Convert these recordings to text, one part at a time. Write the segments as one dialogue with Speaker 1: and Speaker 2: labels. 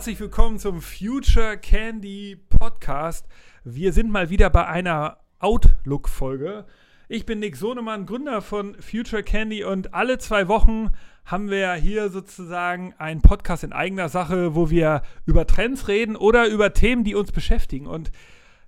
Speaker 1: Herzlich willkommen zum Future Candy Podcast. Wir sind mal wieder bei einer Outlook-Folge. Ich bin Nick Sonemann, Gründer von Future Candy und alle zwei Wochen haben wir hier sozusagen einen Podcast in eigener Sache, wo wir über Trends reden oder über Themen, die uns beschäftigen. Und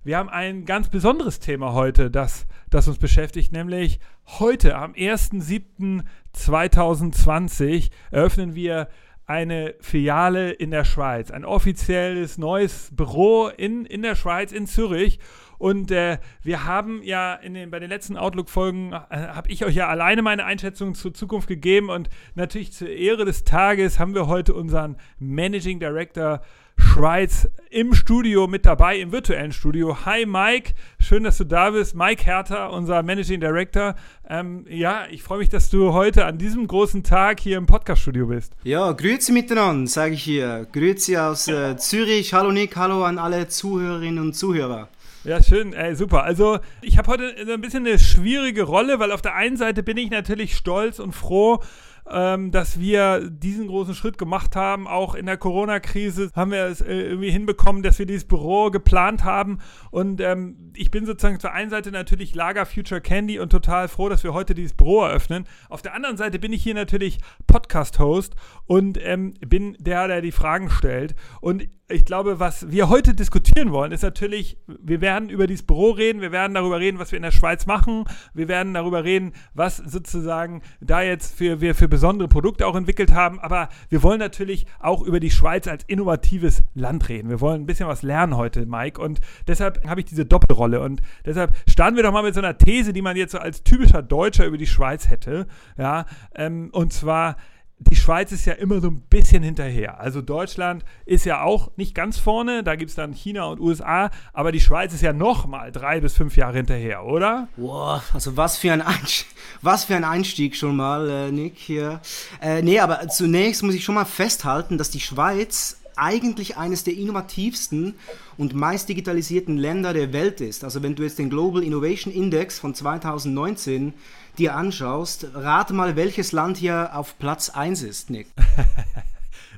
Speaker 1: wir haben ein ganz besonderes Thema heute, das, das uns beschäftigt, nämlich heute am 1.7.2020 eröffnen wir eine Filiale in der Schweiz, ein offizielles neues Büro in, in der Schweiz, in Zürich. Und äh, wir haben ja in den, bei den letzten Outlook-Folgen, äh, habe ich euch ja alleine meine Einschätzung zur Zukunft gegeben. Und natürlich zur Ehre des Tages haben wir heute unseren Managing Director Schweiz im Studio mit dabei, im virtuellen Studio. Hi Mike, schön, dass du da bist. Mike Herter, unser Managing Director. Ähm, ja, ich freue mich, dass du heute an diesem großen Tag hier im Podcast-Studio bist.
Speaker 2: Ja, grüezi miteinander, sage ich hier. Grüezi aus äh, Zürich. Hallo Nick, hallo an alle Zuhörerinnen und Zuhörer.
Speaker 1: Ja, schön, ey, super. Also ich habe heute ein bisschen eine schwierige Rolle, weil auf der einen Seite bin ich natürlich stolz und froh, ähm, dass wir diesen großen Schritt gemacht haben. Auch in der Corona-Krise haben wir es äh, irgendwie hinbekommen, dass wir dieses Büro geplant haben. Und ähm, ich bin sozusagen zur einen Seite natürlich Lager Future Candy und total froh, dass wir heute dieses Büro eröffnen. Auf der anderen Seite bin ich hier natürlich Podcast-Host und ähm, bin der, der die Fragen stellt. Und ich glaube, was wir heute diskutieren wollen, ist natürlich, wir werden über dieses Büro reden, wir werden darüber reden, was wir in der Schweiz machen, wir werden darüber reden, was sozusagen da jetzt für, wir für besondere Produkte auch entwickelt haben, aber wir wollen natürlich auch über die Schweiz als innovatives Land reden. Wir wollen ein bisschen was lernen heute, Mike, und deshalb habe ich diese Doppelrolle und deshalb starten wir doch mal mit so einer These, die man jetzt so als typischer Deutscher über die Schweiz hätte, ja, ähm, und zwar, die Schweiz ist ja immer so ein bisschen hinterher. Also Deutschland ist ja auch nicht ganz vorne, da gibt es dann China und USA, aber die Schweiz ist ja noch mal drei bis fünf Jahre hinterher, oder?
Speaker 2: Boah, also was für ein, Einstieg, was für ein Einstieg schon mal, äh, Nick, hier. Äh, nee, aber zunächst muss ich schon mal festhalten, dass die Schweiz eigentlich eines der innovativsten und meist digitalisierten Länder der Welt ist. Also wenn du jetzt den Global Innovation Index von 2019 dir anschaust, rate mal, welches Land hier auf Platz 1 ist, Nick.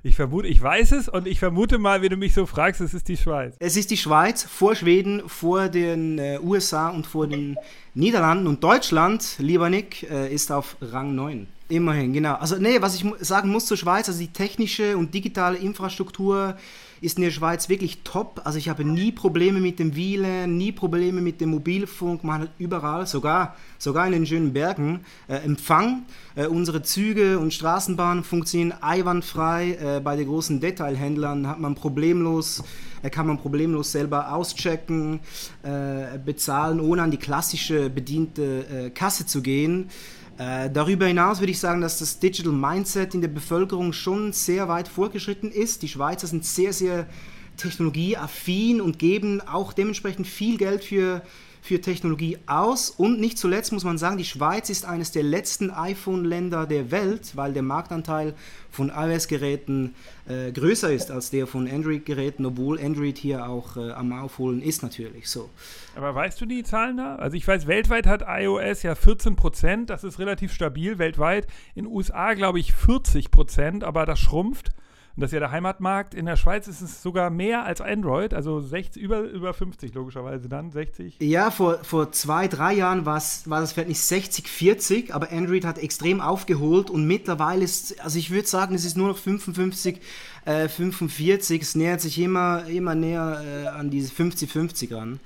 Speaker 1: Ich vermute, ich weiß es und ich vermute mal, wenn du mich so fragst, es ist die Schweiz.
Speaker 2: Es ist die Schweiz vor Schweden, vor den äh, USA und vor den Niederlanden und Deutschland, lieber Nick, äh, ist auf Rang 9. Immerhin, genau. Also nee, was ich sagen muss zur Schweiz, also die technische und digitale Infrastruktur ist in der Schweiz wirklich top. Also ich habe nie Probleme mit dem WLAN, nie Probleme mit dem Mobilfunk, man hat überall, sogar, sogar in den schönen Bergen, äh, Empfang. Äh, unsere Züge und Straßenbahnen funktionieren einwandfrei. Äh, bei den großen Detailhändlern hat man problemlos, äh, kann man problemlos selber auschecken, äh, bezahlen, ohne an die klassische bediente äh, Kasse zu gehen. Äh, darüber hinaus würde ich sagen, dass das Digital Mindset in der Bevölkerung schon sehr weit vorgeschritten ist. Die Schweizer sind sehr, sehr technologieaffin und geben auch dementsprechend viel Geld für für Technologie aus. Und nicht zuletzt muss man sagen, die Schweiz ist eines der letzten iPhone-Länder der Welt, weil der Marktanteil von iOS-Geräten äh, größer ist als der von Android-Geräten, obwohl Android hier auch äh, am Aufholen ist natürlich so.
Speaker 1: Aber weißt du die Zahlen da? Also ich weiß, weltweit hat iOS ja 14 Prozent, das ist relativ stabil weltweit. In den USA glaube ich 40 Prozent, aber das schrumpft. Und das ist ja der Heimatmarkt. In der Schweiz ist es sogar mehr als Android, also 60, über, über 50 logischerweise dann, 60.
Speaker 2: Ja, vor, vor zwei, drei Jahren war das Verhältnis 60, 40, aber Android hat extrem aufgeholt und mittlerweile ist, also ich würde sagen, es ist nur noch 55, äh, 45, es nähert sich immer, immer näher äh, an diese 50-50 ran.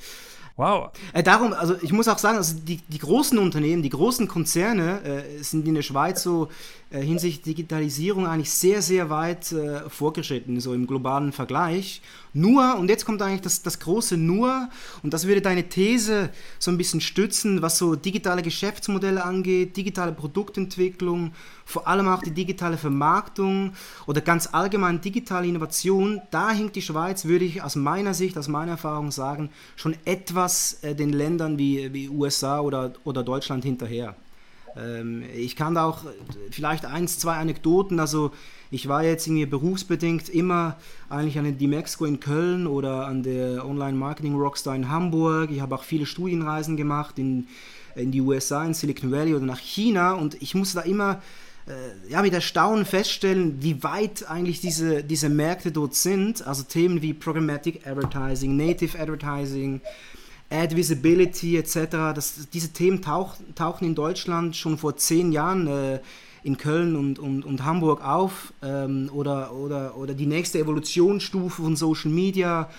Speaker 2: Wow. Äh, darum, also ich muss auch sagen, also die, die großen Unternehmen, die großen Konzerne äh, sind in der Schweiz so äh, hinsichtlich Digitalisierung eigentlich sehr, sehr weit äh, vorgeschritten, so im globalen Vergleich. Nur, und jetzt kommt eigentlich das, das große Nur, und das würde deine These so ein bisschen stützen, was so digitale Geschäftsmodelle angeht, digitale Produktentwicklung, vor allem auch die digitale Vermarktung oder ganz allgemein digitale Innovation. Da hinkt die Schweiz, würde ich aus meiner Sicht, aus meiner Erfahrung sagen, schon etwas äh, den Ländern wie, wie USA oder, oder Deutschland hinterher. Ähm, ich kann da auch vielleicht eins, zwei Anekdoten, also ich war jetzt irgendwie berufsbedingt immer eigentlich an der Dimexco in Köln oder an der Online Marketing Rockstar in Hamburg. Ich habe auch viele Studienreisen gemacht in, in die USA, in Silicon Valley oder nach China und ich musste da immer äh, ja, mit Erstaunen feststellen, wie weit eigentlich diese, diese Märkte dort sind. Also Themen wie Programmatic Advertising, Native Advertising, Ad Visibility etc. Das, diese Themen tauch, tauchen in Deutschland schon vor zehn Jahren äh, in Köln und, und, und Hamburg auf. Ähm, oder, oder, oder die nächste Evolutionsstufe von Social Media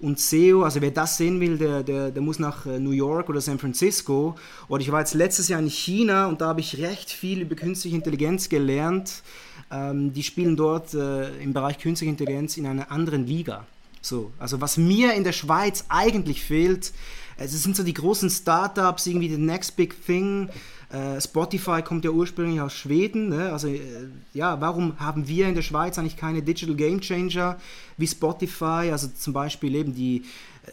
Speaker 2: und SEO. Also wer das sehen will, der, der, der muss nach äh, New York oder San Francisco. Oder ich war jetzt letztes Jahr in China und da habe ich recht viel über künstliche Intelligenz gelernt. Ähm, die spielen dort äh, im Bereich künstliche Intelligenz in einer anderen Liga. So, also was mir in der Schweiz eigentlich fehlt, es sind so die großen Startups, irgendwie the next big thing. Äh, Spotify kommt ja ursprünglich aus Schweden. Ne? Also äh, ja, warum haben wir in der Schweiz eigentlich keine Digital Game Changer wie Spotify? Also zum Beispiel eben die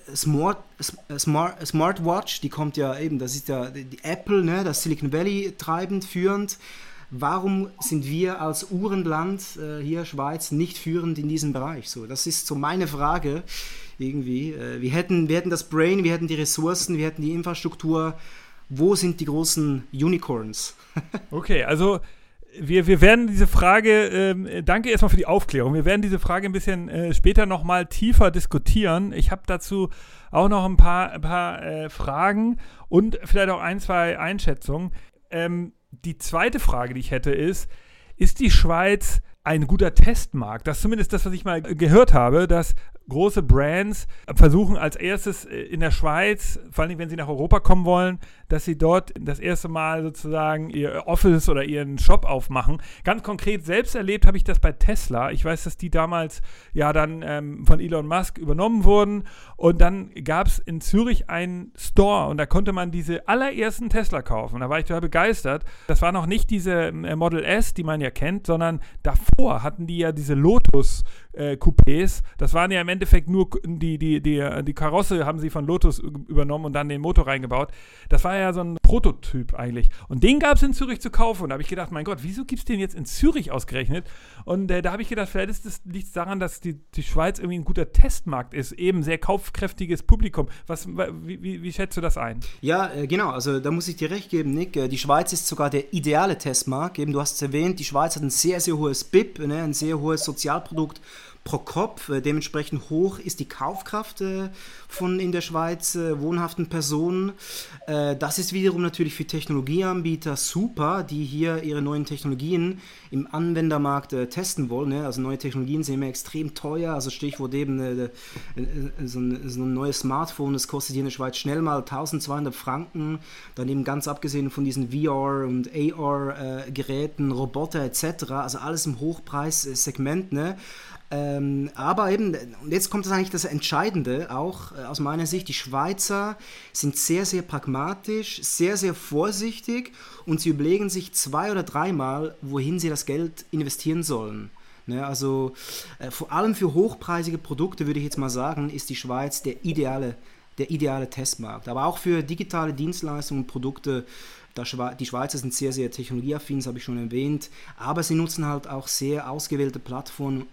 Speaker 2: äh, Smart, äh, Smart, Smartwatch, die kommt ja eben, das ist ja die Apple, ne? das Silicon Valley treibend, führend. Warum sind wir als Uhrenland äh, hier Schweiz nicht führend in diesem Bereich? So, das ist so meine Frage irgendwie. Äh, wir, hätten, wir hätten das Brain, wir hätten die Ressourcen, wir hätten die Infrastruktur. Wo sind die großen Unicorns?
Speaker 1: okay, also wir, wir werden diese Frage, äh, danke erstmal für die Aufklärung, wir werden diese Frage ein bisschen äh, später nochmal tiefer diskutieren. Ich habe dazu auch noch ein paar, ein paar äh, Fragen und vielleicht auch ein, zwei Einschätzungen. Ähm, die zweite Frage, die ich hätte, ist, ist die Schweiz ein guter Testmarkt? Das ist zumindest das, was ich mal gehört habe, dass große Brands versuchen als erstes äh, in der Schweiz, vor allem wenn sie nach Europa kommen wollen, dass sie dort das erste Mal sozusagen ihr Office oder ihren Shop aufmachen. Ganz konkret selbst erlebt habe ich das bei Tesla. Ich weiß, dass die damals ja dann ähm, von Elon Musk übernommen wurden und dann gab es in Zürich einen Store und da konnte man diese allerersten Tesla kaufen. Da war ich total begeistert. Das war noch nicht diese äh, Model S, die man ja kennt, sondern davor hatten die ja diese Lotus äh, Coupés. Das waren ja im Endeffekt nur die, die, die, die Karosse haben sie von Lotus übernommen und dann den Motor reingebaut. Das war ja so ein Prototyp eigentlich. Und den gab es in Zürich zu kaufen. Und da habe ich gedacht, mein Gott, wieso gibt es den jetzt in Zürich ausgerechnet? Und äh, da habe ich gedacht, vielleicht ist es, liegt es daran, dass die, die Schweiz irgendwie ein guter Testmarkt ist, eben sehr kaufkräftiges Publikum. Was, wie, wie, wie schätzt du das ein?
Speaker 2: Ja, äh, genau, also da muss ich dir recht geben, Nick. Äh, die Schweiz ist sogar der ideale Testmarkt. Eben, du hast es erwähnt, die Schweiz hat ein sehr, sehr hohes BIP, ne, ein sehr hohes Sozialprodukt pro Kopf. Äh, dementsprechend hoch ist die Kaufkraft äh, von in der Schweiz äh, wohnhaften Personen. Das ist wiederum natürlich für Technologieanbieter super, die hier ihre neuen Technologien im Anwendermarkt testen wollen. Ne? Also neue Technologien sind immer extrem teuer. Also Stichwort eben so ein, so, ein, neues Smartphone, das kostet hier in der Schweiz schnell mal 1200 Franken. Dann eben ganz abgesehen von diesen VR- und AR-Geräten, Roboter etc. Also alles im Hochpreissegment. Ne? Ähm, aber eben, und jetzt kommt das eigentlich das Entscheidende, auch äh, aus meiner Sicht, die Schweizer sind sehr, sehr pragmatisch, sehr, sehr vorsichtig und sie überlegen sich zwei oder dreimal, wohin sie das Geld investieren sollen. Ne, also äh, vor allem für hochpreisige Produkte würde ich jetzt mal sagen, ist die Schweiz der ideale, der ideale Testmarkt. Aber auch für digitale Dienstleistungen und Produkte die Schweizer sind sehr, sehr technologieaffin, das habe ich schon erwähnt, aber sie nutzen halt auch sehr ausgewählte Plattformen,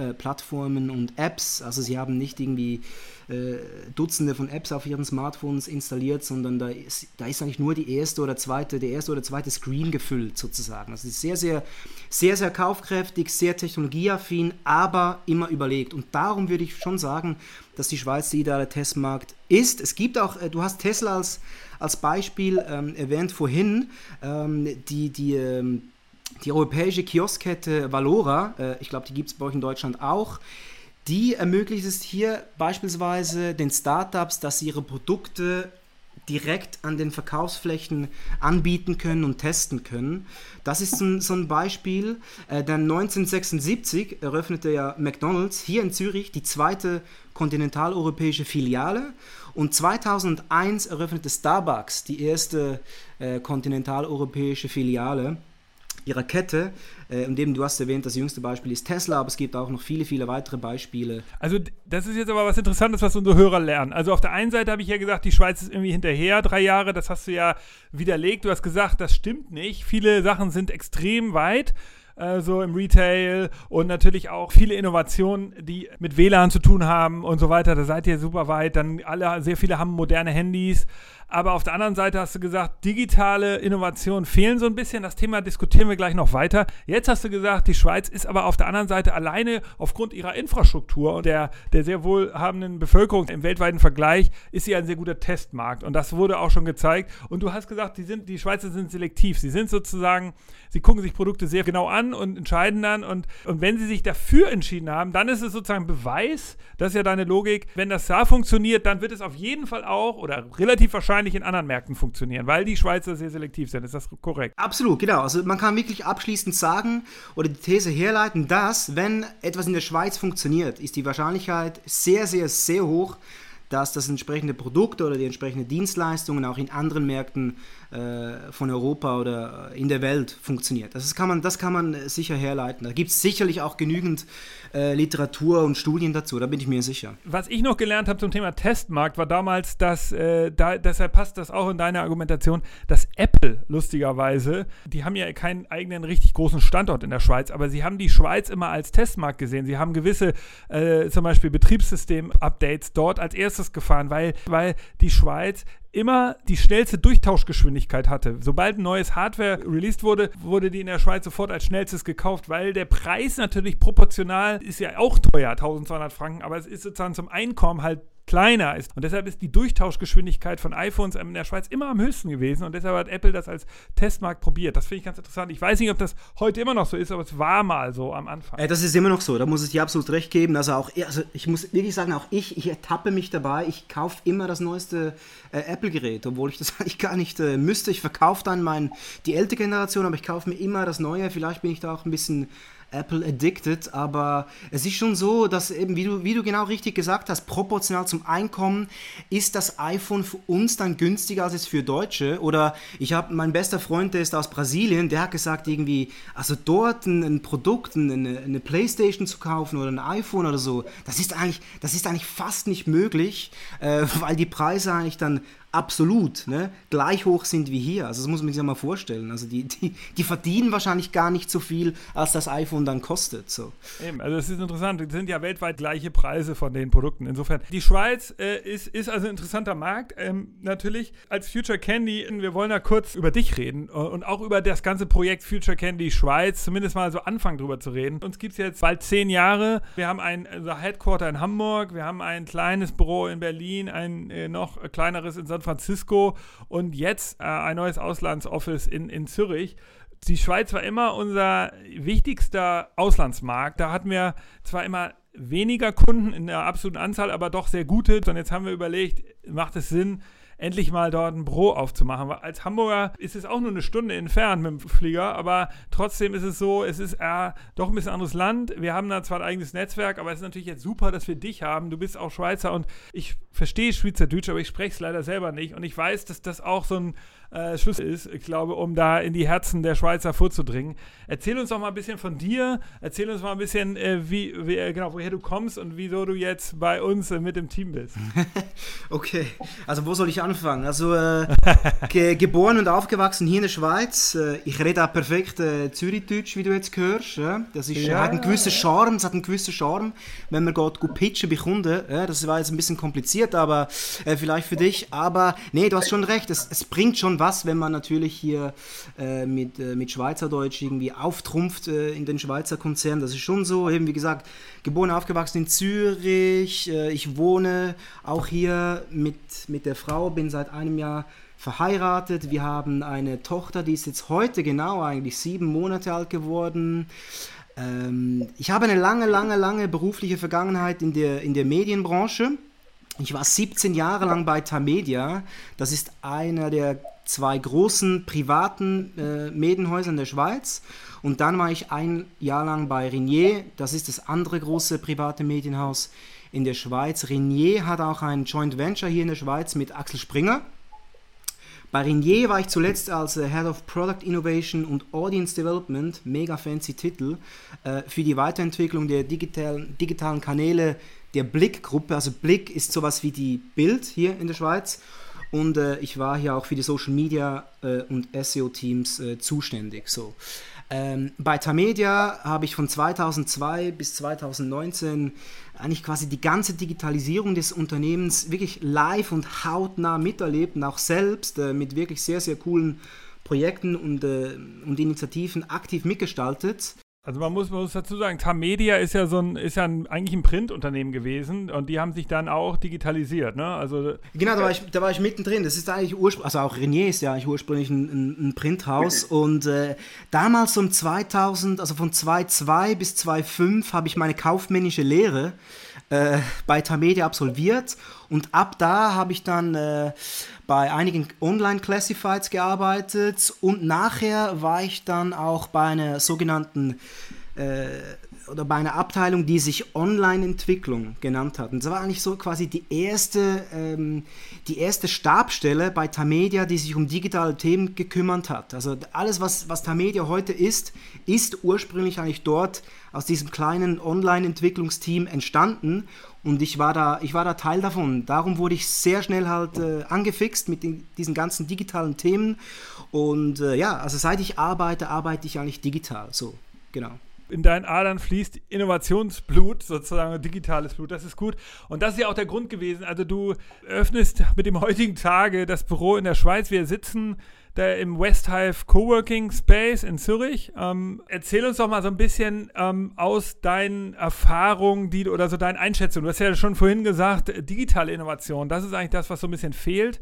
Speaker 2: äh, Plattformen und Apps. Also sie haben nicht irgendwie äh, Dutzende von Apps auf ihren Smartphones installiert, sondern da ist, da ist eigentlich nur die erste oder zweite, der erste oder zweite Screen gefüllt sozusagen. Also es ist sehr, sehr, sehr, sehr kaufkräftig, sehr technologieaffin, aber immer überlegt. Und darum würde ich schon sagen, dass die Schweiz der ideale Testmarkt ist. Es gibt auch, äh, du hast Tesla als, als Beispiel ähm, erwähnt vorhin, ähm, die, die ähm, die europäische Kioskkette Valora, äh, ich glaube, die gibt es bei euch in Deutschland auch, die ermöglicht es hier beispielsweise den Startups, dass sie ihre Produkte direkt an den Verkaufsflächen anbieten können und testen können. Das ist so, so ein Beispiel. Äh, dann 1976 eröffnete ja McDonald's hier in Zürich die zweite kontinentaleuropäische Filiale und 2001 eröffnete Starbucks die erste äh, kontinentaleuropäische Filiale ihrer Kette. Äh, und eben, du hast erwähnt, das jüngste Beispiel ist Tesla, aber es gibt auch noch viele, viele weitere Beispiele.
Speaker 1: Also, das ist jetzt aber was Interessantes, was unsere Hörer lernen. Also, auf der einen Seite habe ich ja gesagt, die Schweiz ist irgendwie hinterher, drei Jahre, das hast du ja widerlegt. Du hast gesagt, das stimmt nicht. Viele Sachen sind extrem weit äh, so im Retail und natürlich auch viele Innovationen, die mit WLAN zu tun haben und so weiter. Da seid ihr super weit. Dann alle, sehr viele haben moderne Handys. Aber auf der anderen Seite hast du gesagt, digitale Innovationen fehlen so ein bisschen. Das Thema diskutieren wir gleich noch weiter. Jetzt hast du gesagt, die Schweiz ist aber auf der anderen Seite alleine aufgrund ihrer Infrastruktur und der, der sehr wohlhabenden Bevölkerung im weltweiten Vergleich ist sie ein sehr guter Testmarkt. Und das wurde auch schon gezeigt. Und du hast gesagt, die, sind, die Schweizer sind selektiv. Sie sind sozusagen, sie gucken sich Produkte sehr genau an und entscheiden dann. Und, und wenn sie sich dafür entschieden haben, dann ist es sozusagen Beweis, das ist ja deine Logik, wenn das da funktioniert, dann wird es auf jeden Fall auch oder relativ wahrscheinlich in anderen Märkten funktionieren, weil die Schweizer sehr selektiv sind. Ist das korrekt?
Speaker 2: Absolut, genau. Also man kann wirklich abschließend sagen oder die These herleiten, dass wenn etwas in der Schweiz funktioniert, ist die Wahrscheinlichkeit sehr, sehr, sehr hoch, dass das entsprechende Produkt oder die entsprechenden Dienstleistungen auch in anderen Märkten äh, von Europa oder in der Welt funktioniert. Das kann man, das kann man sicher herleiten. Da gibt es sicherlich auch genügend äh, Literatur und Studien dazu, da bin ich mir sicher.
Speaker 1: Was ich noch gelernt habe zum Thema Testmarkt, war damals, dass, äh, da, deshalb passt das auch in deine Argumentation, dass Apple lustigerweise, die haben ja keinen eigenen richtig großen Standort in der Schweiz, aber sie haben die Schweiz immer als Testmarkt gesehen. Sie haben gewisse, äh, zum Beispiel Betriebssystem-Updates dort als erstes gefahren, weil, weil die Schweiz immer die schnellste Durchtauschgeschwindigkeit hatte. Sobald ein neues Hardware released wurde, wurde die in der Schweiz sofort als schnellstes gekauft, weil der Preis natürlich proportional ist ja auch teuer, 1200 Franken, aber es ist sozusagen zum Einkommen halt kleiner ist. Und deshalb ist die Durchtauschgeschwindigkeit von iPhones in der Schweiz immer am höchsten gewesen. Und deshalb hat Apple das als Testmarkt probiert. Das finde ich ganz interessant. Ich weiß nicht, ob das heute immer noch so ist, aber es war mal so am Anfang.
Speaker 2: Äh, das ist immer noch so. Da muss ich dir absolut recht geben. Also auch, also ich muss wirklich sagen, auch ich, ich ertappe mich dabei. Ich kaufe immer das neueste äh, Apple-Gerät, obwohl ich das eigentlich gar nicht äh, müsste. Ich verkaufe dann mein, die ältere Generation, aber ich kaufe mir immer das Neue. Vielleicht bin ich da auch ein bisschen Apple addicted, aber es ist schon so, dass eben, wie du, wie du genau richtig gesagt hast, proportional zum Einkommen ist das iPhone für uns dann günstiger als es für Deutsche. Oder ich habe, mein bester Freund, der ist aus Brasilien, der hat gesagt irgendwie, also dort ein, ein Produkt, eine, eine Playstation zu kaufen oder ein iPhone oder so, das ist eigentlich, das ist eigentlich fast nicht möglich, äh, weil die Preise eigentlich dann absolut ne, gleich hoch sind wie hier. Also das muss man sich ja mal vorstellen. Also die, die, die verdienen wahrscheinlich gar nicht so viel, als das iPhone dann kostet. So.
Speaker 1: Eben, also es ist interessant. Es sind ja weltweit gleiche Preise von den Produkten. Insofern, die Schweiz äh, ist, ist also ein interessanter Markt. Ähm, natürlich als Future Candy, wir wollen da kurz über dich reden äh, und auch über das ganze Projekt Future Candy Schweiz, zumindest mal so anfangen drüber zu reden. Uns gibt es jetzt bald zehn Jahre. Wir haben ein unser Headquarter in Hamburg, wir haben ein kleines Büro in Berlin, ein äh, noch kleineres in San San Francisco und jetzt äh, ein neues Auslandsoffice in, in Zürich. Die Schweiz war immer unser wichtigster Auslandsmarkt. Da hatten wir zwar immer weniger Kunden in der absoluten Anzahl, aber doch sehr gute. Und jetzt haben wir überlegt, macht es Sinn, endlich mal dort ein Büro aufzumachen. Weil als Hamburger ist es auch nur eine Stunde entfernt mit dem Flieger, aber trotzdem ist es so, es ist äh, doch ein bisschen anderes Land. Wir haben da zwar ein eigenes Netzwerk, aber es ist natürlich jetzt super, dass wir dich haben. Du bist auch Schweizer und ich verstehe Schweizerdeutsch, aber ich spreche es leider selber nicht. Und ich weiß, dass das auch so ein äh, Schlüssel ist, ich glaube, um da in die Herzen der Schweizer vorzudringen. Erzähl uns doch mal ein bisschen von dir. Erzähl uns mal ein bisschen, äh, wie, wie äh, genau, woher du kommst und wieso du jetzt bei uns äh, mit dem Team bist.
Speaker 2: okay, also wo soll ich anfangen? Also äh, ge geboren und aufgewachsen hier in der Schweiz. Äh, ich rede auch perfekt Zürichdeutsch, wie du jetzt hörst. Ja? Das ist, ja. hat einen gewissen Charme, es hat einen gewissen Charme, wenn man geht gut pitchen bei Kunden. Ja? Das war jetzt ein bisschen kompliziert, aber vielleicht für dich. Aber nee, du hast schon recht, es, es bringt schon was, wenn man natürlich hier äh, mit, äh, mit Schweizerdeutsch irgendwie auftrumpft äh, in den Schweizer Konzernen. Das ist schon so. Eben wie gesagt, geboren, aufgewachsen in Zürich. Äh, ich wohne auch hier mit, mit der Frau, bin seit einem Jahr verheiratet. Wir haben eine Tochter, die ist jetzt heute genau eigentlich sieben Monate alt geworden. Ähm, ich habe eine lange, lange, lange berufliche Vergangenheit in der, in der Medienbranche. Ich war 17 Jahre lang bei Tamedia. Das ist einer der zwei großen privaten äh, Medienhäuser in der Schweiz. Und dann war ich ein Jahr lang bei Renier. Das ist das andere große private Medienhaus in der Schweiz. Renier hat auch ein Joint Venture hier in der Schweiz mit Axel Springer. Bei Renier war ich zuletzt als äh, Head of Product Innovation und Audience Development, mega fancy Titel, äh, für die Weiterentwicklung der digitalen, digitalen Kanäle der Blick-Gruppe. Also Blick ist sowas wie die Bild hier in der Schweiz. Und äh, ich war hier auch für die Social Media äh, und SEO-Teams äh, zuständig. So. Ähm, bei Tamedia habe ich von 2002 bis 2019 eigentlich quasi die ganze Digitalisierung des Unternehmens wirklich live und hautnah miterlebt und auch selbst äh, mit wirklich sehr, sehr coolen Projekten und, äh, und Initiativen aktiv mitgestaltet.
Speaker 1: Also man muss, man muss dazu sagen, Tamedia ist ja so ein, ist ja ein, eigentlich ein Printunternehmen gewesen und die haben sich dann auch digitalisiert, ne? Also
Speaker 2: genau, da war ich, da war ich mittendrin. Das ist eigentlich ursprünglich, also auch Renier ist ja eigentlich ursprünglich ein, ein, ein Printhaus und äh, damals um 2000, also von 2002 bis 2005 habe ich meine kaufmännische Lehre äh, bei Tamedia absolviert. Und ab da habe ich dann äh, bei einigen Online-Classifieds gearbeitet. Und nachher war ich dann auch bei einer sogenannten äh, oder bei einer Abteilung, die sich Online-Entwicklung genannt hat. Und das war eigentlich so quasi die erste, ähm, die erste Stabstelle bei Tamedia, die sich um digitale Themen gekümmert hat. Also alles, was, was Tamedia heute ist, ist ursprünglich eigentlich dort aus diesem kleinen Online-Entwicklungsteam entstanden. Und ich war, da, ich war da Teil davon. Darum wurde ich sehr schnell halt äh, angefixt mit den, diesen ganzen digitalen Themen. Und äh, ja, also seit ich arbeite, arbeite ich eigentlich digital. So, genau
Speaker 1: in deinen Adern fließt Innovationsblut, sozusagen digitales Blut. Das ist gut. Und das ist ja auch der Grund gewesen. Also du öffnest mit dem heutigen Tage das Büro in der Schweiz. Wir sitzen da im Westhive Coworking Space in Zürich. Ähm, erzähl uns doch mal so ein bisschen ähm, aus deinen Erfahrungen die, oder so deinen Einschätzungen. Du hast ja schon vorhin gesagt, digitale Innovation, das ist eigentlich das, was so ein bisschen fehlt.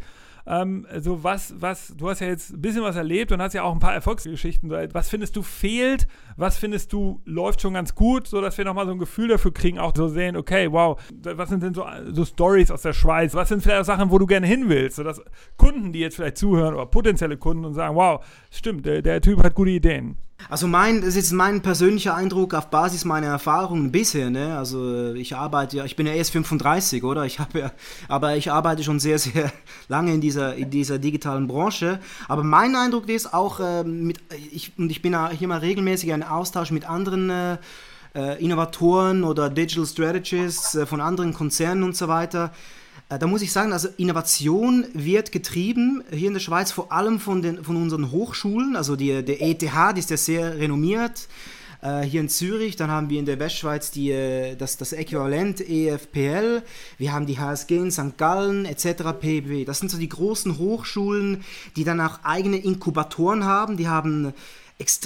Speaker 1: Ähm, so was, was, du hast ja jetzt ein bisschen was erlebt und hast ja auch ein paar Erfolgsgeschichten. Was findest du fehlt? Was findest du läuft schon ganz gut, so dass wir nochmal so ein Gefühl dafür kriegen, auch so sehen, okay, wow, was sind denn so, so Stories aus der Schweiz? Was sind vielleicht Sachen, wo du gerne hin willst? So dass Kunden, die jetzt vielleicht zuhören oder potenzielle Kunden und sagen, wow, stimmt, der, der Typ hat gute Ideen.
Speaker 2: Also mein, das ist jetzt mein persönlicher Eindruck auf Basis meiner Erfahrungen bisher. Ne? Also ich arbeite ja, ich bin ja erst 35, oder? Ich habe ja, aber ich arbeite schon sehr, sehr lange in dieser, in dieser digitalen Branche. Aber mein Eindruck ist auch, äh, mit, ich, und ich bin hier mal regelmäßig in Austausch mit anderen äh, äh, Innovatoren oder Digital Strategists äh, von anderen Konzernen und so weiter. Äh, da muss ich sagen, also Innovation wird getrieben hier in der Schweiz vor allem von, den, von unseren Hochschulen. Also die, der ETH, die ist ja sehr renommiert. Äh, hier in Zürich, dann haben wir in der Westschweiz die, äh, das, das Äquivalent EFPL, wir haben die HSG in St. Gallen etc. pp. Das sind so die großen Hochschulen, die dann auch eigene Inkubatoren haben. Die haben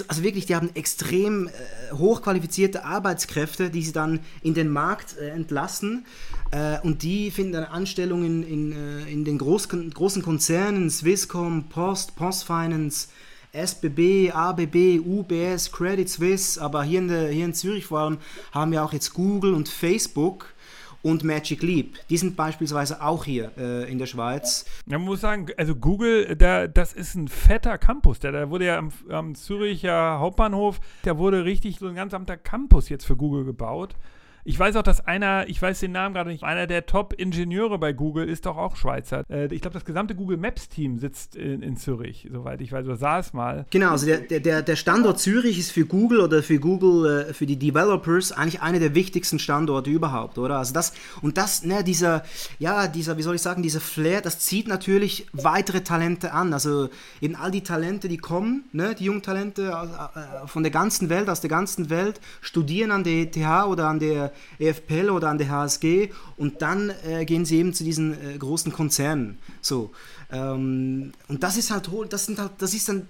Speaker 2: also wirklich, die haben extrem hochqualifizierte Arbeitskräfte, die sie dann in den Markt entlassen. Äh, und die finden dann Anstellungen in, in, äh, in den Groß, großen Konzernen, Swisscom, Post, Postfinance, SBB, ABB, UBS, Credit Suisse, aber hier in, der, hier in Zürich vor allem haben wir auch jetzt Google und Facebook und Magic Leap. Die sind beispielsweise auch hier äh, in der Schweiz.
Speaker 1: Ja, man muss sagen, also Google, da, das ist ein fetter Campus. Der, der wurde ja am, am Züricher Hauptbahnhof, der wurde richtig so ein ganz amter Campus jetzt für Google gebaut. Ich weiß auch, dass einer, ich weiß den Namen gerade nicht, einer der Top-Ingenieure bei Google ist doch auch Schweizer. Äh, ich glaube, das gesamte Google Maps-Team sitzt in, in, Zürich, soweit ich weiß, oder saß mal.
Speaker 2: Genau, also der, der, der Standort Zürich ist für Google oder für Google, äh, für die Developers eigentlich einer der wichtigsten Standorte überhaupt, oder? Also das, und das, ne, dieser, ja, dieser, wie soll ich sagen, dieser Flair, das zieht natürlich weitere Talente an. Also eben all die Talente, die kommen, ne, die jungen Talente äh, von der ganzen Welt, aus der ganzen Welt, studieren an der ETH oder an der EFPL oder an der HSG und dann äh, gehen sie eben zu diesen äh, großen Konzernen. So. Ähm, und das ist halt, das sind halt, das ist dann,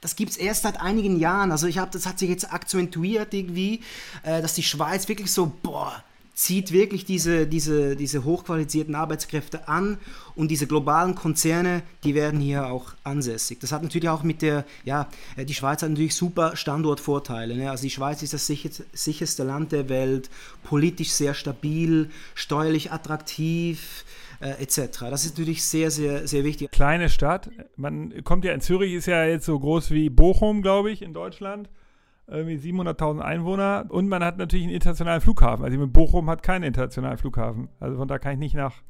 Speaker 2: das gibt es erst seit einigen Jahren. Also ich habe, das hat sich jetzt akzentuiert irgendwie, äh, dass die Schweiz wirklich so, boah, zieht wirklich diese, diese, diese hochqualifizierten Arbeitskräfte an und diese globalen Konzerne, die werden hier auch ansässig. Das hat natürlich auch mit der, ja, äh, die Schweiz hat natürlich super Standortvorteile. Ne? Also die Schweiz ist das sicherste Land der Welt, politisch sehr stabil, steuerlich attraktiv, äh, etc. Das ist natürlich sehr, sehr, sehr wichtig.
Speaker 1: Kleine Stadt. Man kommt ja in Zürich, ist ja jetzt so groß wie Bochum, glaube ich, in Deutschland irgendwie 700.000 Einwohner und man hat natürlich einen internationalen Flughafen. Also mit Bochum hat keinen internationalen Flughafen. Also von da kann ich nicht nach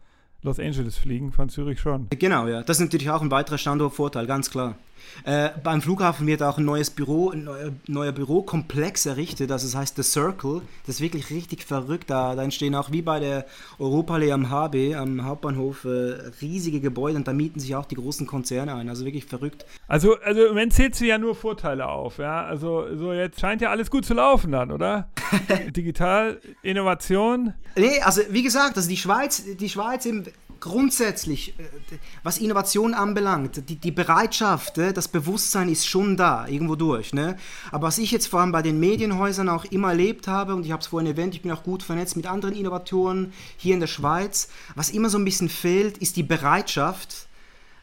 Speaker 1: Los Angeles fliegen, von Zürich schon.
Speaker 2: Genau, ja. Das ist natürlich auch ein weiterer Standortvorteil, ganz klar. Äh, beim Flughafen wird auch ein neues Büro, ein neuer, neuer Bürokomplex errichtet, also das heißt The Circle. Das ist wirklich richtig verrückt. Da, da entstehen auch wie bei der Europallee am HB, am Hauptbahnhof, äh, riesige Gebäude und da mieten sich auch die großen Konzerne ein. Also wirklich verrückt.
Speaker 1: Also, also im Moment zählst du ja nur Vorteile auf, ja. Also so jetzt scheint ja alles gut zu laufen dann, oder? Digital, Innovation.
Speaker 2: Nee, also wie gesagt, also die Schweiz, die Schweiz im grundsätzlich, äh, was Innovation anbelangt, die, die Bereitschaft, äh, das Bewusstsein ist schon da, irgendwo durch. Ne? Aber was ich jetzt vor allem bei den Medienhäusern auch immer erlebt habe, und ich habe es vorhin erwähnt, ich bin auch gut vernetzt mit anderen Innovatoren hier in der Schweiz, was immer so ein bisschen fehlt, ist die Bereitschaft,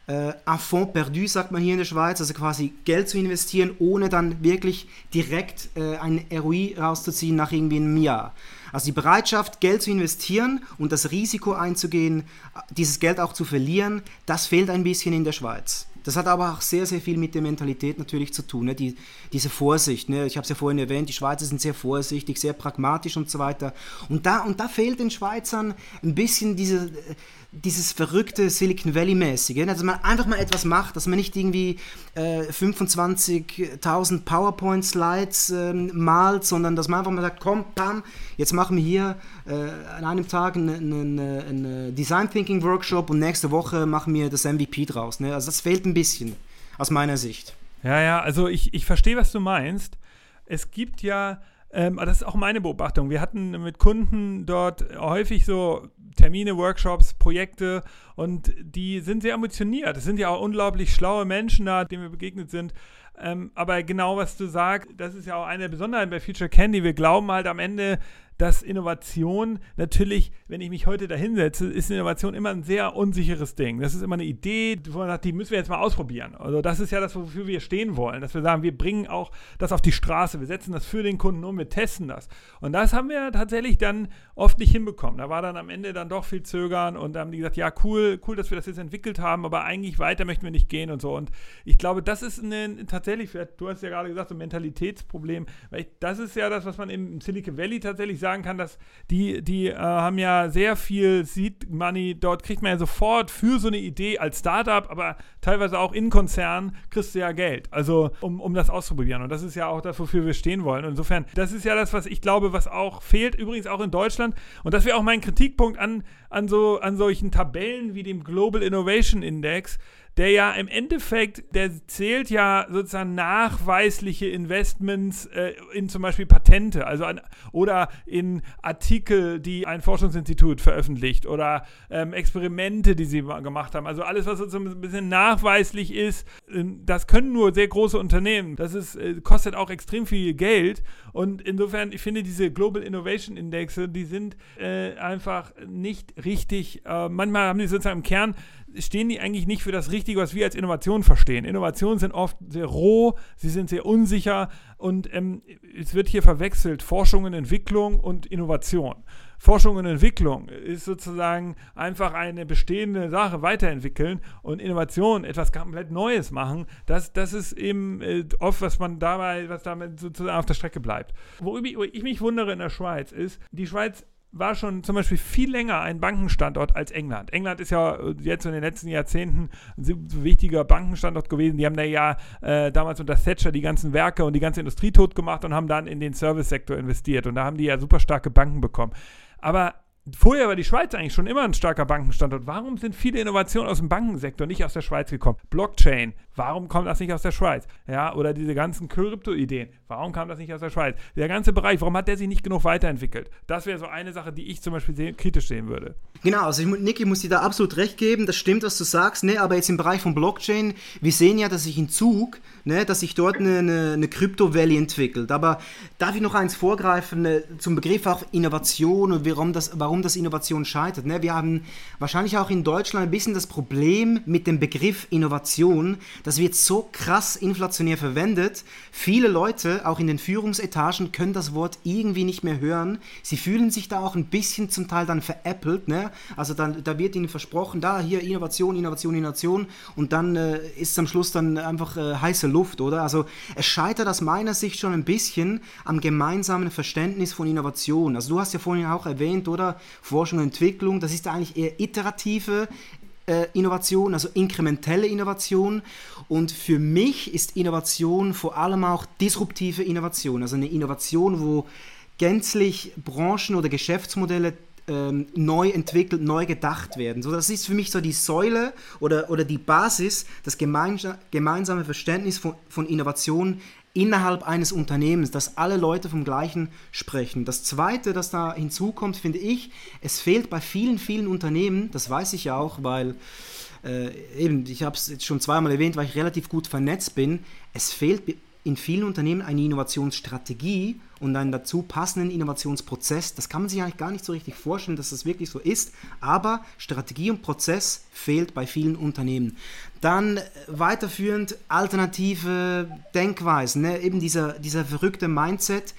Speaker 2: äh, à fond perdu, sagt man hier in der Schweiz, also quasi Geld zu investieren, ohne dann wirklich direkt äh, ein ROI rauszuziehen nach irgendwie einem Jahr. Also die Bereitschaft, Geld zu investieren und das Risiko einzugehen, dieses Geld auch zu verlieren, das fehlt ein bisschen in der Schweiz. Das hat aber auch sehr, sehr viel mit der Mentalität natürlich zu tun. Ne? Die, diese Vorsicht, ne? ich habe es ja vorhin erwähnt, die Schweizer sind sehr vorsichtig, sehr pragmatisch und so weiter. Und da, und da fehlt den Schweizern ein bisschen diese, dieses verrückte Silicon Valley-mäßige, dass man einfach mal etwas macht, dass man nicht irgendwie äh, 25.000 PowerPoint-Slides äh, malt, sondern dass man einfach mal sagt, komm, bam, jetzt machen wir hier äh, an einem Tag einen, einen Design Thinking Workshop und nächste Woche machen wir das MVP draus. Ne? Also das fehlt ein bisschen aus meiner Sicht.
Speaker 1: Ja, ja, also ich, ich verstehe, was du meinst. Es gibt ja ähm, das ist auch meine Beobachtung. Wir hatten mit Kunden dort häufig so Termine, Workshops, Projekte und die sind sehr ambitioniert. Es sind ja auch unglaublich schlaue Menschen da, denen wir begegnet sind. Ähm, aber genau was du sagst, das ist ja auch eine Besonderheit bei Future Candy. Wir glauben halt am Ende, dass Innovation natürlich, wenn ich mich heute da hinsetze, ist Innovation immer ein sehr unsicheres Ding. Das ist immer eine Idee, wo man sagt, die müssen wir jetzt mal ausprobieren. Also das ist ja das, wofür wir stehen wollen, dass wir sagen, wir bringen auch das auf die Straße, wir setzen das für den Kunden um, wir testen das. Und das haben wir tatsächlich dann oft nicht hinbekommen. Da war dann am Ende dann doch viel Zögern und da haben die gesagt, ja, cool, cool, dass wir das jetzt entwickelt haben, aber eigentlich weiter möchten wir nicht gehen und so. Und ich glaube, das ist eine, tatsächlich, du hast ja gerade gesagt, so ein Mentalitätsproblem, weil ich, das ist ja das, was man im Silicon Valley tatsächlich sagt, sagen kann, dass die, die äh, haben ja sehr viel Seed Money, dort kriegt man ja sofort für so eine Idee als Startup, aber teilweise auch in Konzernen kriegst du ja Geld, also um, um das auszuprobieren. Und das ist ja auch das, wofür wir stehen wollen. Und insofern, das ist ja das, was ich glaube, was auch fehlt, übrigens auch in Deutschland. Und das wäre auch mein Kritikpunkt an, an, so, an solchen Tabellen wie dem Global Innovation Index der ja im Endeffekt, der zählt ja sozusagen nachweisliche Investments äh, in zum Beispiel Patente, also an, oder in Artikel, die ein Forschungsinstitut veröffentlicht oder ähm, Experimente, die sie gemacht haben. Also alles, was sozusagen ein bisschen nachweislich ist, äh, das können nur sehr große Unternehmen. Das ist, äh, kostet auch extrem viel Geld. Und insofern, ich finde, diese Global Innovation Indexe, die sind äh, einfach nicht richtig, äh, manchmal haben die sozusagen im Kern stehen die eigentlich nicht für das Richtige, was wir als Innovation verstehen. Innovationen sind oft sehr roh, sie sind sehr unsicher und ähm, es wird hier verwechselt Forschung und Entwicklung und Innovation. Forschung und Entwicklung ist sozusagen einfach eine bestehende Sache weiterentwickeln und Innovation etwas komplett Neues machen. Das, das ist eben äh, oft, was man dabei, was damit sozusagen auf der Strecke bleibt. Worüber ich mich wundere in der Schweiz ist, die Schweiz war schon zum Beispiel viel länger ein Bankenstandort als England. England ist ja äh, jetzt in den letzten Jahrzehnten ein wichtiger Bankenstandort gewesen. Die haben da ja äh, damals unter Thatcher die ganzen Werke und die ganze Industrie tot gemacht und haben dann in den Service-Sektor investiert. Und da haben die ja super starke Banken bekommen. Aber Vorher war die Schweiz eigentlich schon immer ein starker Bankenstandort. Warum sind viele Innovationen aus dem Bankensektor nicht aus der Schweiz gekommen? Blockchain, warum kommt das nicht aus der Schweiz? Ja, oder diese ganzen Krypto-Ideen, warum kam das nicht aus der Schweiz? Der ganze Bereich, warum hat der sich nicht genug weiterentwickelt? Das wäre so eine Sache, die ich zum Beispiel sehr kritisch sehen würde.
Speaker 2: Genau, also ich, Nick, ich muss dir da absolut recht geben, das stimmt, was du sagst, ne, aber jetzt im Bereich von Blockchain, wir sehen ja, dass sich in Zug, ne, dass sich dort eine, eine, eine Crypto-Valley entwickelt. Aber darf ich noch eins vorgreifen ne, zum Begriff auch Innovation und warum das, warum das Innovation scheitert? Ne? Wir haben wahrscheinlich auch in Deutschland ein bisschen das Problem mit dem Begriff Innovation, das wird so krass inflationär verwendet. Viele Leute, auch in den Führungsetagen, können das Wort irgendwie nicht mehr hören. Sie fühlen sich da auch ein bisschen zum Teil dann veräppelt. Ne? Also dann, da wird ihnen versprochen, da hier Innovation, Innovation, Innovation und dann äh, ist es am Schluss dann einfach äh, heiße Luft, oder? Also es scheitert aus meiner Sicht schon ein bisschen am gemeinsamen Verständnis von Innovation. Also du hast ja vorhin auch erwähnt, oder? Forschung und Entwicklung, das ist eigentlich eher iterative äh, Innovation, also inkrementelle Innovation. Und für mich ist Innovation vor allem auch disruptive Innovation, also eine Innovation, wo gänzlich Branchen oder Geschäftsmodelle ähm, neu entwickelt, neu gedacht werden. So, das ist für mich so die Säule oder, oder die Basis, das gemeinsame Verständnis von, von Innovation innerhalb eines Unternehmens, dass alle Leute vom Gleichen sprechen. Das Zweite, das da hinzukommt, finde ich, es fehlt bei vielen, vielen Unternehmen, das weiß ich ja auch, weil äh, eben, ich habe es jetzt schon zweimal erwähnt, weil ich relativ gut vernetzt bin, es fehlt in vielen Unternehmen eine Innovationsstrategie und einen dazu passenden Innovationsprozess. Das kann man sich eigentlich gar nicht so richtig vorstellen, dass das wirklich so ist, aber Strategie und Prozess fehlt bei vielen Unternehmen. Dann äh, weiterführend alternative Denkweisen, ne? eben dieser, dieser verrückte Mindset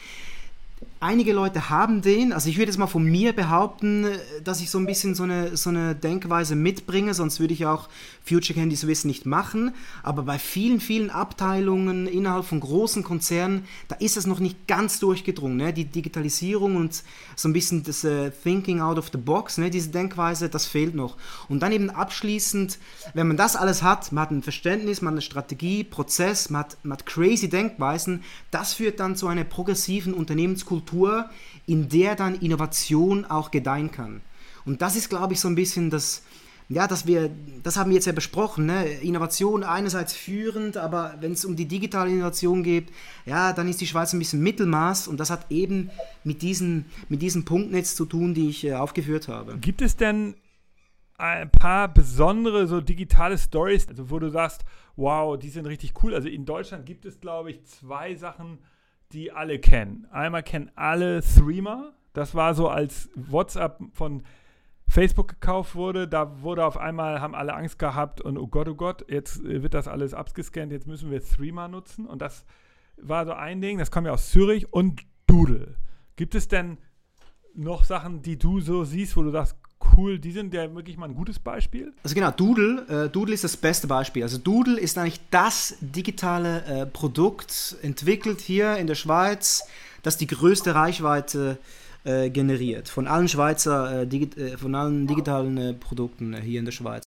Speaker 2: einige Leute haben den. Also ich würde jetzt mal von mir behaupten, dass ich so ein bisschen so eine, so eine Denkweise mitbringe, sonst würde ich auch Future Candy Swiss nicht machen. Aber bei vielen, vielen Abteilungen innerhalb von großen Konzernen, da ist es noch nicht ganz durchgedrungen. Ne? Die Digitalisierung und so ein bisschen das äh, Thinking out of the box, ne? diese Denkweise, das fehlt noch. Und dann eben abschließend, wenn man das alles hat, man hat ein Verständnis, man hat eine Strategie, Prozess, man hat, man hat crazy Denkweisen, das führt dann zu einer progressiven Unternehmenskultur Kultur, in der dann Innovation auch gedeihen kann. Und das ist, glaube ich, so ein bisschen das, ja, dass wir, das haben wir jetzt ja besprochen, ne? Innovation einerseits führend, aber wenn es um die digitale Innovation geht, ja, dann ist die Schweiz ein bisschen Mittelmaß und das hat eben mit diesen, mit diesen Punkten zu tun, die ich äh, aufgeführt habe.
Speaker 1: Gibt es denn ein paar besondere so digitale Stories, also wo du sagst, wow, die sind richtig cool. Also in Deutschland gibt es, glaube ich, zwei Sachen, die alle kennen. Einmal kennen alle Threema. Das war so, als WhatsApp von Facebook gekauft wurde, da wurde auf einmal, haben alle Angst gehabt und oh Gott, oh Gott, jetzt äh, wird das alles abgescannt, jetzt müssen wir Threema nutzen. Und das war so ein Ding, das kommt ja aus Zürich und Doodle. Gibt es denn noch Sachen, die du so siehst, wo du sagst, cool, die sind ja wirklich mal ein gutes Beispiel.
Speaker 2: Also genau, Doodle, äh, Doodle ist das beste Beispiel. Also Doodle ist eigentlich das digitale äh, Produkt, entwickelt hier in der Schweiz, das die größte Reichweite äh, generiert von allen Schweizer, äh, äh, von allen digitalen äh, Produkten hier in der Schweiz.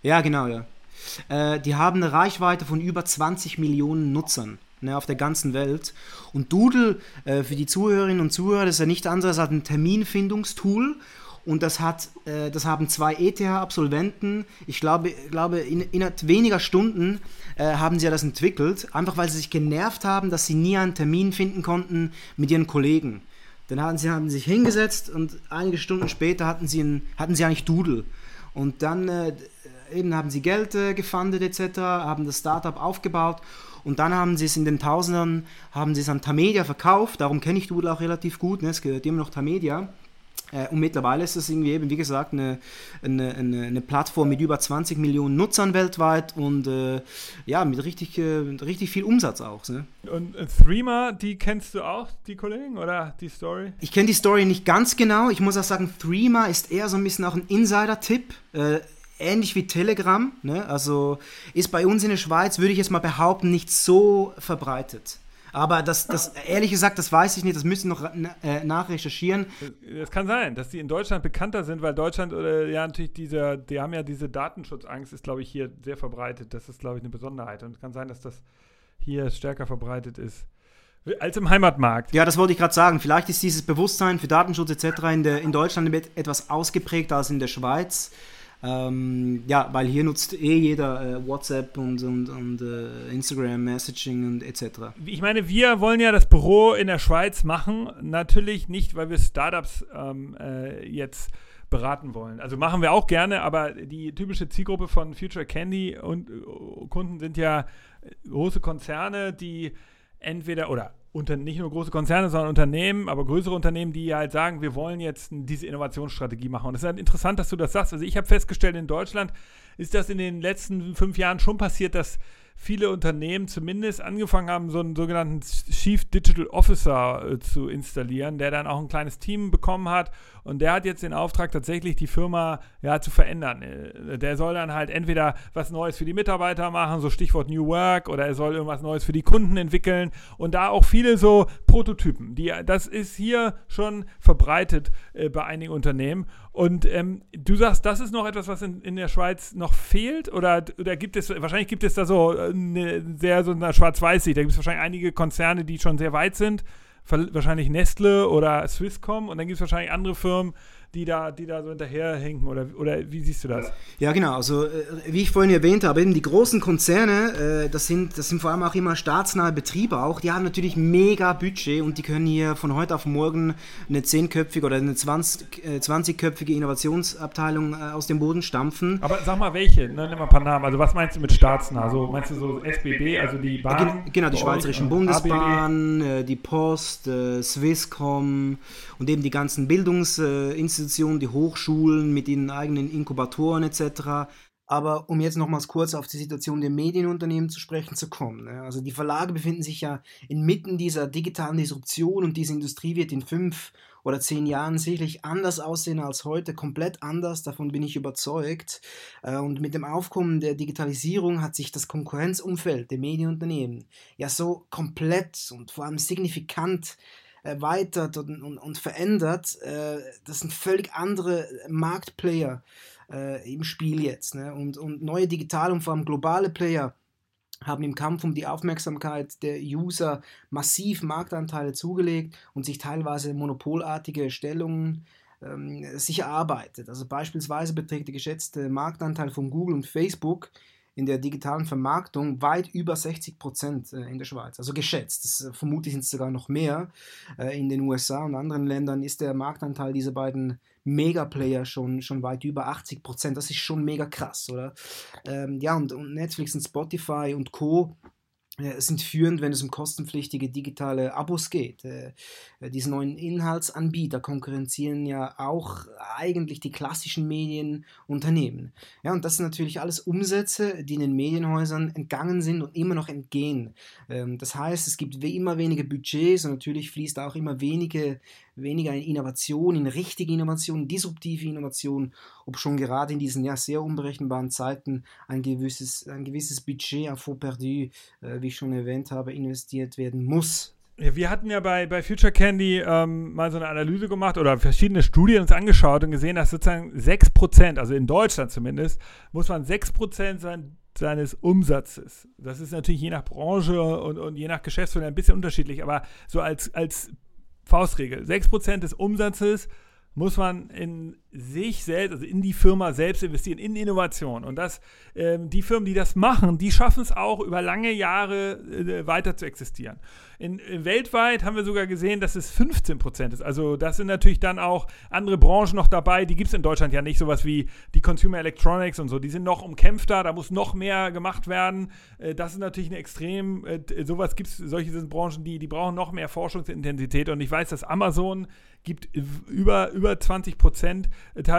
Speaker 2: Ja, genau, ja. die haben eine Reichweite von über 20 Millionen Nutzern ne, auf der ganzen Welt. Und Doodle, äh, für die Zuhörerinnen und Zuhörer, das ist ja nichts anderes als ein Terminfindungstool. Und das, hat, äh, das haben zwei ETH-Absolventen, ich glaube, glaube in, innerhalb weniger Stunden äh, haben sie ja das entwickelt, einfach weil sie sich genervt haben, dass sie nie einen Termin finden konnten mit ihren Kollegen. Dann haben sie haben sich hingesetzt und einige Stunden später hatten sie, ein, hatten sie eigentlich Doodle. Und dann äh, eben haben sie Geld äh, gefundet etc., haben das Startup aufgebaut und dann haben sie es in den Tausendern, haben sie es an Tamedia verkauft, darum kenne ich Doodle auch relativ gut, ne? es gehört immer noch Tamedia. Äh, und mittlerweile ist es irgendwie eben, wie gesagt, eine, eine, eine, eine, Plattform mit über 20 Millionen Nutzern weltweit und äh, ja, mit richtig, äh, richtig viel Umsatz auch. Ne?
Speaker 1: Und äh, Threema, die kennst du auch, die Kollegen, oder die Story?
Speaker 2: Ich kenne die Story nicht ganz genau. Ich muss auch sagen, Threema ist eher so ein bisschen auch ein Insider-Tipp. Äh, ähnlich wie Telegram, ne? also ist bei uns in der Schweiz, würde ich jetzt mal behaupten, nicht so verbreitet. Aber das, das ehrlich gesagt, das weiß ich nicht, das müssen noch äh, nachrecherchieren.
Speaker 1: Es kann sein, dass die in Deutschland bekannter sind, weil Deutschland oder ja natürlich dieser, die haben ja diese Datenschutzangst, ist glaube ich hier sehr verbreitet. Das ist glaube ich eine Besonderheit und es kann sein, dass das hier stärker verbreitet ist als im Heimatmarkt.
Speaker 2: Ja, das wollte ich gerade sagen. Vielleicht ist dieses Bewusstsein für Datenschutz etc. in, der, in Deutschland etwas ausgeprägter als in der Schweiz. Ähm, ja, weil hier nutzt eh jeder äh, WhatsApp und, und, und äh, Instagram, Messaging und etc.
Speaker 1: Ich meine, wir wollen ja das Büro in der Schweiz machen. Natürlich nicht, weil wir Startups ähm, äh, jetzt beraten wollen. Also machen wir auch gerne, aber die typische Zielgruppe von Future Candy und äh, Kunden sind ja große Konzerne, die entweder oder unter, nicht nur große Konzerne, sondern Unternehmen, aber größere Unternehmen, die halt sagen, wir wollen jetzt diese Innovationsstrategie machen. Und es ist halt interessant, dass du das sagst. Also ich habe festgestellt, in Deutschland ist das in den letzten fünf Jahren schon passiert, dass viele Unternehmen zumindest angefangen haben, so einen sogenannten Chief Digital Officer äh, zu installieren, der dann auch ein kleines Team bekommen hat. Und der hat jetzt den Auftrag, tatsächlich die Firma ja, zu verändern. Äh, der soll dann halt entweder was Neues für die Mitarbeiter machen, so Stichwort New Work, oder er soll irgendwas Neues für die Kunden entwickeln. Und da auch viele so Prototypen. Die, das ist hier schon verbreitet äh, bei einigen Unternehmen. Und ähm, du sagst, das ist noch etwas, was in, in der Schweiz noch fehlt? Oder, oder gibt es, wahrscheinlich gibt es da so eine äh, sehr so eine Schwarz-Weiß-Sicht. Da gibt es wahrscheinlich einige Konzerne, die schon sehr weit sind. Wahrscheinlich Nestle oder Swisscom. Und dann gibt es wahrscheinlich andere Firmen, die da, die da so hinterherhinken? Oder, oder wie siehst du das?
Speaker 2: Ja, genau. Also, äh, wie ich vorhin erwähnt habe, eben die großen Konzerne, äh, das, sind, das sind vor allem auch immer staatsnahe Betriebe auch, die haben natürlich mega Budget und die können hier von heute auf morgen eine zehnköpfige oder eine 20, äh, 20-köpfige Innovationsabteilung aus dem Boden stampfen.
Speaker 1: Aber sag mal welche, ne? nimm mal ein paar Namen. Also, was meinst du mit staatsnah? Also, meinst du so SBB, also die Bahn?
Speaker 2: Genau, die Schweizerischen Bundesbahn, äh, die Post, Swisscom und eben die ganzen Bildungsinstitutionen Institutionen, die Hochschulen mit ihren eigenen Inkubatoren etc. Aber um jetzt nochmals kurz auf die Situation der Medienunternehmen zu sprechen zu kommen. Ne? Also die Verlage befinden sich ja inmitten dieser digitalen Disruption und diese Industrie wird in fünf oder zehn Jahren sicherlich anders aussehen als heute, komplett anders, davon bin ich überzeugt. Äh, und mit dem Aufkommen der Digitalisierung hat sich das Konkurrenzumfeld der Medienunternehmen ja so komplett und vor allem signifikant erweitert und, und, und verändert. Äh, das sind völlig andere Marktplayer äh, im Spiel jetzt. Ne? Und, und neue digitale und vor allem globale Player haben im Kampf um die Aufmerksamkeit der User massiv Marktanteile zugelegt und sich teilweise monopolartige Stellungen ähm, sich erarbeitet. Also beispielsweise beträgt der geschätzte Marktanteil von Google und Facebook in der digitalen Vermarktung weit über 60 Prozent äh, in der Schweiz. Also geschätzt. Das, äh, vermutlich sind es sogar noch mehr. Äh, in den USA und anderen Ländern ist der Marktanteil dieser beiden Megaplayer schon, schon weit über 80 Prozent. Das ist schon mega krass, oder? Ähm, ja, und, und Netflix und Spotify und Co sind führend, wenn es um kostenpflichtige digitale Abos geht. Äh, äh, diese neuen Inhaltsanbieter konkurrenzieren ja auch eigentlich die klassischen Medienunternehmen. Ja, und das sind natürlich alles Umsätze, die in den Medienhäusern entgangen sind und immer noch entgehen. Ähm, das heißt, es gibt wie immer weniger Budgets und natürlich fließt auch immer wenige weniger in Innovation, in richtige Innovation, disruptive Innovation, ob schon gerade in diesen ja sehr unberechenbaren Zeiten ein gewisses, ein gewisses Budget à faux perdu, äh, wie ich schon erwähnt habe, investiert werden muss.
Speaker 1: Ja, wir hatten ja bei, bei Future Candy ähm, mal so eine Analyse gemacht oder verschiedene Studien uns angeschaut und gesehen, dass sozusagen 6%, also in Deutschland zumindest, muss man 6% sein, seines Umsatzes. Das ist natürlich je nach Branche und, und je nach Geschäftsführer ein bisschen unterschiedlich, aber so als, als Faustregel. 6% des Umsatzes muss man in sich selbst, also in die Firma selbst investieren, in Innovation. Und das, äh, die Firmen, die das machen, die schaffen es auch über lange Jahre äh, weiter zu existieren. In, in, weltweit haben wir sogar gesehen, dass es 15 Prozent ist. Also das sind natürlich dann auch andere Branchen noch dabei. Die gibt es in Deutschland ja nicht, sowas wie die Consumer Electronics und so. Die sind noch umkämpfter, da muss noch mehr gemacht werden. Äh, das ist natürlich eine extrem, äh, sowas gibt es, solche sind Branchen, die, die brauchen noch mehr Forschungsintensität. Und ich weiß, dass Amazon gibt über, über 20 Prozent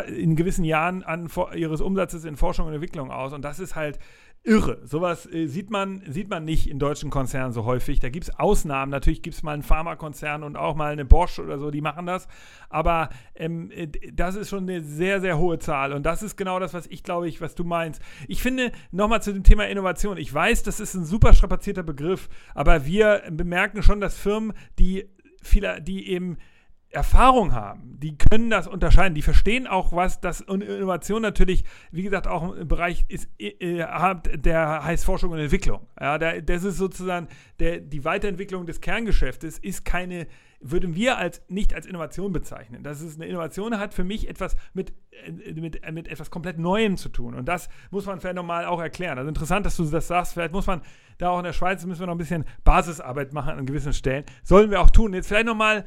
Speaker 1: in gewissen Jahren an, ihres Umsatzes in Forschung und Entwicklung aus. Und das ist halt irre. Sowas äh, sieht, man, sieht man nicht in deutschen Konzernen so häufig. Da gibt es Ausnahmen. Natürlich gibt es mal einen Pharmakonzern und auch mal eine Bosch oder so, die machen das. Aber ähm, äh, das ist schon eine sehr, sehr hohe Zahl. Und das ist genau das, was ich glaube ich, was du meinst. Ich finde, nochmal zu dem Thema Innovation. Ich weiß, das ist ein super strapazierter Begriff, aber wir bemerken schon, dass Firmen, die, viele, die eben Erfahrung haben, die können das unterscheiden, die verstehen auch, was das und Innovation natürlich, wie gesagt, auch im Bereich ist, äh, der heißt Forschung und Entwicklung. Ja, das ist sozusagen der, die Weiterentwicklung des Kerngeschäftes ist keine, würden wir als nicht als Innovation bezeichnen. Das ist eine Innovation hat für mich etwas mit, äh, mit, mit etwas komplett Neuem zu tun. Und das muss man vielleicht nochmal auch erklären. Also interessant, dass du das sagst. Vielleicht muss man da auch in der Schweiz müssen wir noch ein bisschen Basisarbeit machen an gewissen Stellen. Sollen wir auch tun. Jetzt vielleicht nochmal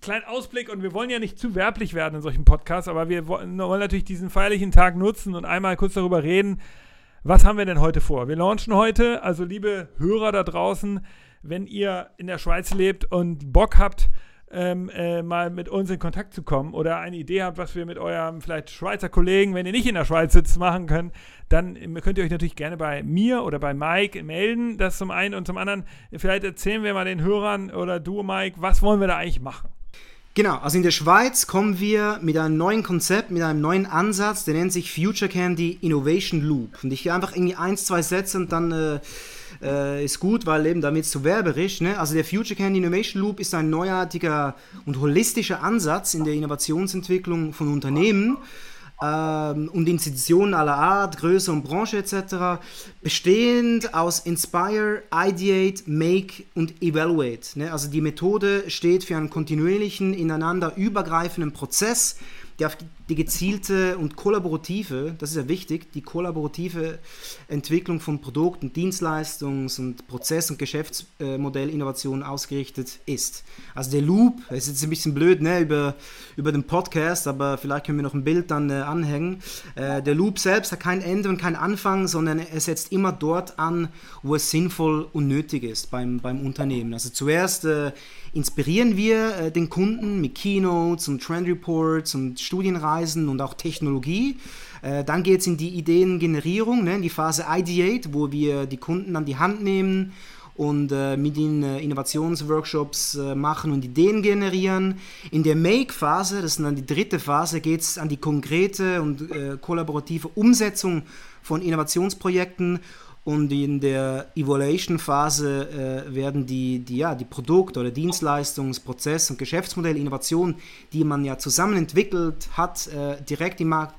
Speaker 1: kleinen Ausblick und wir wollen ja nicht zu werblich werden in solchen Podcasts, aber wir wollen, natürlich diesen feierlichen Tag nutzen und einmal kurz darüber reden, was haben wir denn heute vor? Wir launchen heute, also liebe Hörer da draußen, wenn ihr in der Schweiz lebt und Bock habt, ähm, äh, mal mit uns in Kontakt zu kommen oder eine Idee habt, was wir mit eurem vielleicht Schweizer Kollegen, wenn ihr nicht in der Schweiz sitzt, machen können, dann könnt ihr euch natürlich gerne bei mir oder bei Mike melden. Das zum einen und zum anderen, vielleicht erzählen wir mal den Hörern oder du, Mike, was wollen wir da eigentlich machen?
Speaker 2: Genau, also in der Schweiz kommen wir mit einem neuen Konzept, mit einem neuen Ansatz, der nennt sich Future Candy Innovation Loop. Und ich gehe einfach irgendwie eins, zwei Sätze und dann äh, äh, ist gut, weil eben damit zu werberisch. Ne? Also der Future Candy Innovation Loop ist ein neuartiger und holistischer Ansatz in der Innovationsentwicklung von Unternehmen ähm, und Institutionen aller Art, Größe und Branche etc., bestehend aus Inspire, Ideate, Make und Evaluate. Ne? Also die Methode steht für einen kontinuierlichen, ineinander übergreifenden Prozess, der auf die gezielte und kollaborative, das ist ja wichtig, die kollaborative Entwicklung von Produkten, Dienstleistungs- und Prozess- und Geschäftsmodellinnovationen ausgerichtet ist. Also der Loop, das ist jetzt ein bisschen blöd ne, über, über den Podcast, aber vielleicht können wir noch ein Bild dann äh, anhängen. Äh, der Loop selbst hat kein Ende und kein Anfang, sondern er setzt immer dort an, wo es sinnvoll und nötig ist beim, beim Unternehmen. Also zuerst äh, inspirieren wir äh, den Kunden mit Keynotes und Trend Reports und Studienreisen und auch Technologie. Äh, dann geht es in die Ideengenerierung, ne, in die Phase Ideate, wo wir die Kunden an die Hand nehmen und äh, mit ihnen äh, Innovationsworkshops äh, machen und Ideen generieren. In der Make-Phase, das ist dann die dritte Phase, geht es an die konkrete und äh, kollaborative Umsetzung von Innovationsprojekten und in der Evaluation-Phase äh, werden die, die, ja, die Produkt- oder Dienstleistungs-, Prozess- und Geschäftsmodellinnovationen, die man ja zusammen entwickelt hat, äh, direkt im Markt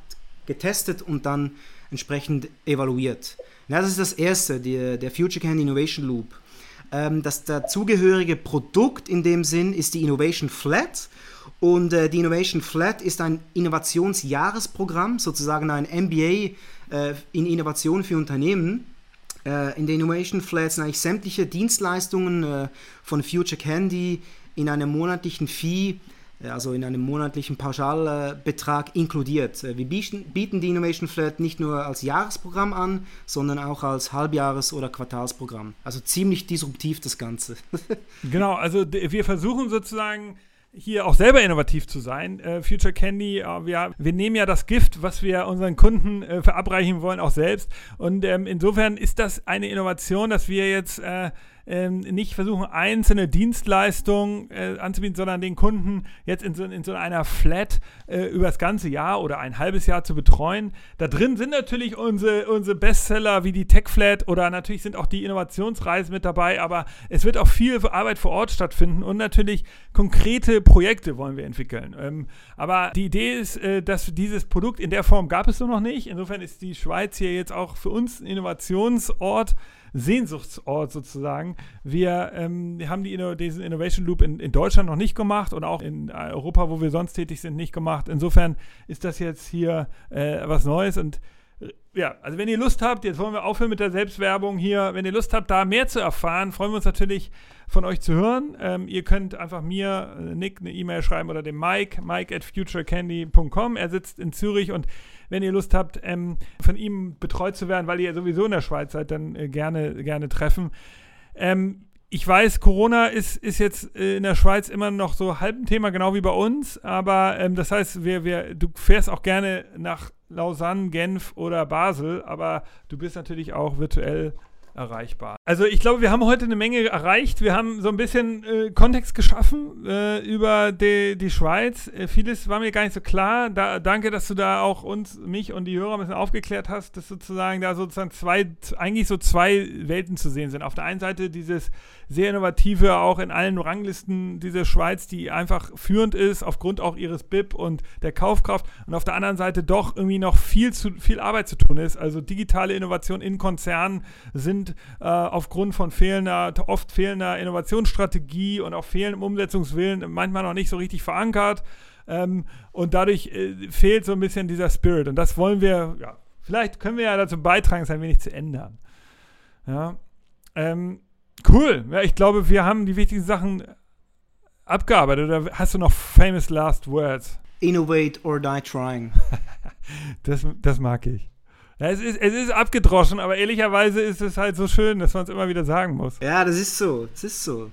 Speaker 2: getestet und dann entsprechend evaluiert. Ja, das ist das erste, die, der Future Candy Innovation Loop. Ähm, das dazugehörige Produkt in dem Sinn ist die Innovation Flat. Und äh, die Innovation Flat ist ein Innovationsjahresprogramm, sozusagen ein MBA äh, in Innovation für Unternehmen in der Innovation Flat sind eigentlich sämtliche Dienstleistungen äh, von Future Candy in einem monatlichen Fee, äh, also in einem monatlichen Pauschalbetrag inkludiert. Äh, wir bieten die Innovation Flat nicht nur als Jahresprogramm an, sondern auch als Halbjahres- oder Quartalsprogramm. Also ziemlich disruptiv das Ganze.
Speaker 1: genau, also wir versuchen sozusagen hier auch selber innovativ zu sein. Äh, Future Candy, äh, wir, wir nehmen ja das Gift, was wir unseren Kunden äh, verabreichen wollen, auch selbst. Und ähm, insofern ist das eine Innovation, dass wir jetzt äh, ähm, nicht versuchen, einzelne Dienstleistungen äh, anzubieten, sondern den Kunden jetzt in so, in so einer Flat äh, über das ganze Jahr oder ein halbes Jahr zu betreuen. Da drin sind natürlich unsere, unsere Bestseller wie die Tech Flat oder natürlich sind auch die Innovationsreisen mit dabei, aber es wird auch viel Arbeit vor Ort stattfinden und natürlich konkrete Projekte wollen wir entwickeln. Ähm, aber die Idee ist, äh, dass dieses Produkt in der Form gab es so noch nicht. Insofern ist die Schweiz hier jetzt auch für uns ein Innovationsort. Sehnsuchtsort sozusagen. Wir ähm, haben die Inno diesen Innovation Loop in, in, Deutschland noch nicht gemacht und auch in Europa, wo wir sonst tätig sind, nicht gemacht. Insofern ist das jetzt hier äh, was Neues und äh, ja, also wenn ihr Lust habt, jetzt wollen wir aufhören mit der Selbstwerbung hier. Wenn ihr Lust habt, da mehr zu erfahren, freuen wir uns natürlich von euch zu hören. Ähm, ihr könnt einfach mir, äh, Nick, eine E-Mail schreiben oder dem Mike, mike at futurecandy.com. Er sitzt in Zürich und wenn ihr Lust habt, ähm, von ihm betreut zu werden, weil ihr sowieso in der Schweiz seid, dann äh, gerne, gerne treffen. Ähm, ich weiß, Corona ist, ist jetzt äh, in der Schweiz immer noch so halb ein Thema, genau wie bei uns. Aber ähm, das heißt, wir, wir, du fährst auch gerne nach Lausanne, Genf oder Basel, aber du bist natürlich auch virtuell erreichbar. Also ich glaube, wir haben heute eine Menge erreicht. Wir haben so ein bisschen äh, Kontext geschaffen äh, über die, die Schweiz. Äh, vieles war mir gar nicht so klar. Da, danke, dass du da auch uns, mich und die Hörer ein bisschen aufgeklärt hast, dass sozusagen da sozusagen zwei, eigentlich so zwei Welten zu sehen sind. Auf der einen Seite dieses sehr innovative, auch in allen Ranglisten diese Schweiz, die einfach führend ist, aufgrund auch ihres BIP und der Kaufkraft. Und auf der anderen Seite doch irgendwie noch viel, zu, viel Arbeit zu tun ist. Also digitale Innovation in Konzernen sind äh, aufgrund von fehlender, oft fehlender Innovationsstrategie und auch fehlendem Umsetzungswillen manchmal noch nicht so richtig verankert. Ähm, und dadurch äh, fehlt so ein bisschen dieser Spirit. Und das wollen wir, ja, vielleicht können wir ja dazu beitragen, es ein wenig zu ändern. Ja. Ähm, Cool. Ja, ich glaube, wir haben die wichtigsten Sachen abgearbeitet. Oder hast du noch famous last words?
Speaker 2: Innovate or die trying.
Speaker 1: das, das mag ich. Ja, es, ist, es ist abgedroschen, aber ehrlicherweise ist es halt so schön, dass man es immer wieder sagen muss.
Speaker 2: Ja, das ist so. Das ist so.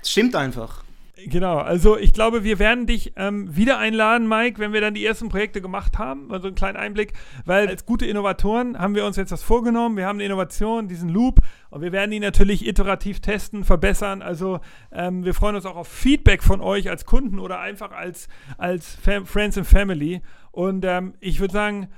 Speaker 2: Es stimmt einfach.
Speaker 1: Genau, also ich glaube, wir werden dich ähm, wieder einladen, Mike, wenn wir dann die ersten Projekte gemacht haben, also einen kleinen Einblick, weil als gute Innovatoren haben wir uns jetzt das vorgenommen, wir haben eine Innovation, diesen Loop und wir werden ihn natürlich iterativ testen, verbessern, also ähm, wir freuen uns auch auf Feedback von euch als Kunden oder einfach als, als Fam Friends and Family und ähm, ich würde sagen,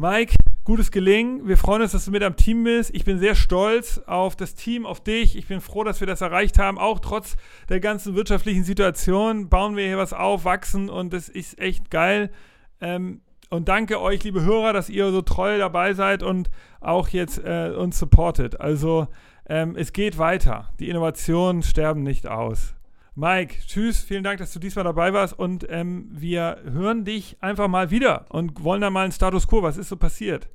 Speaker 1: Mike, gutes Gelingen. Wir freuen uns, dass du mit am Team bist. Ich bin sehr stolz auf das Team, auf dich. Ich bin froh, dass wir das erreicht haben. Auch trotz der ganzen wirtschaftlichen Situation bauen wir hier was auf, wachsen und das ist echt geil. Ähm, und danke euch, liebe Hörer, dass ihr so treu dabei seid und auch jetzt äh, uns supportet. Also ähm, es geht weiter. Die Innovationen sterben nicht aus. Mike, tschüss, vielen Dank, dass du diesmal dabei warst und ähm, wir hören dich einfach mal wieder und wollen da mal einen Status Quo, was ist so passiert?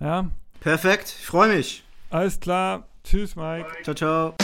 Speaker 1: Ja?
Speaker 2: Perfekt, ich freue mich.
Speaker 1: Alles klar, tschüss, Mike.
Speaker 2: Ciao, ciao.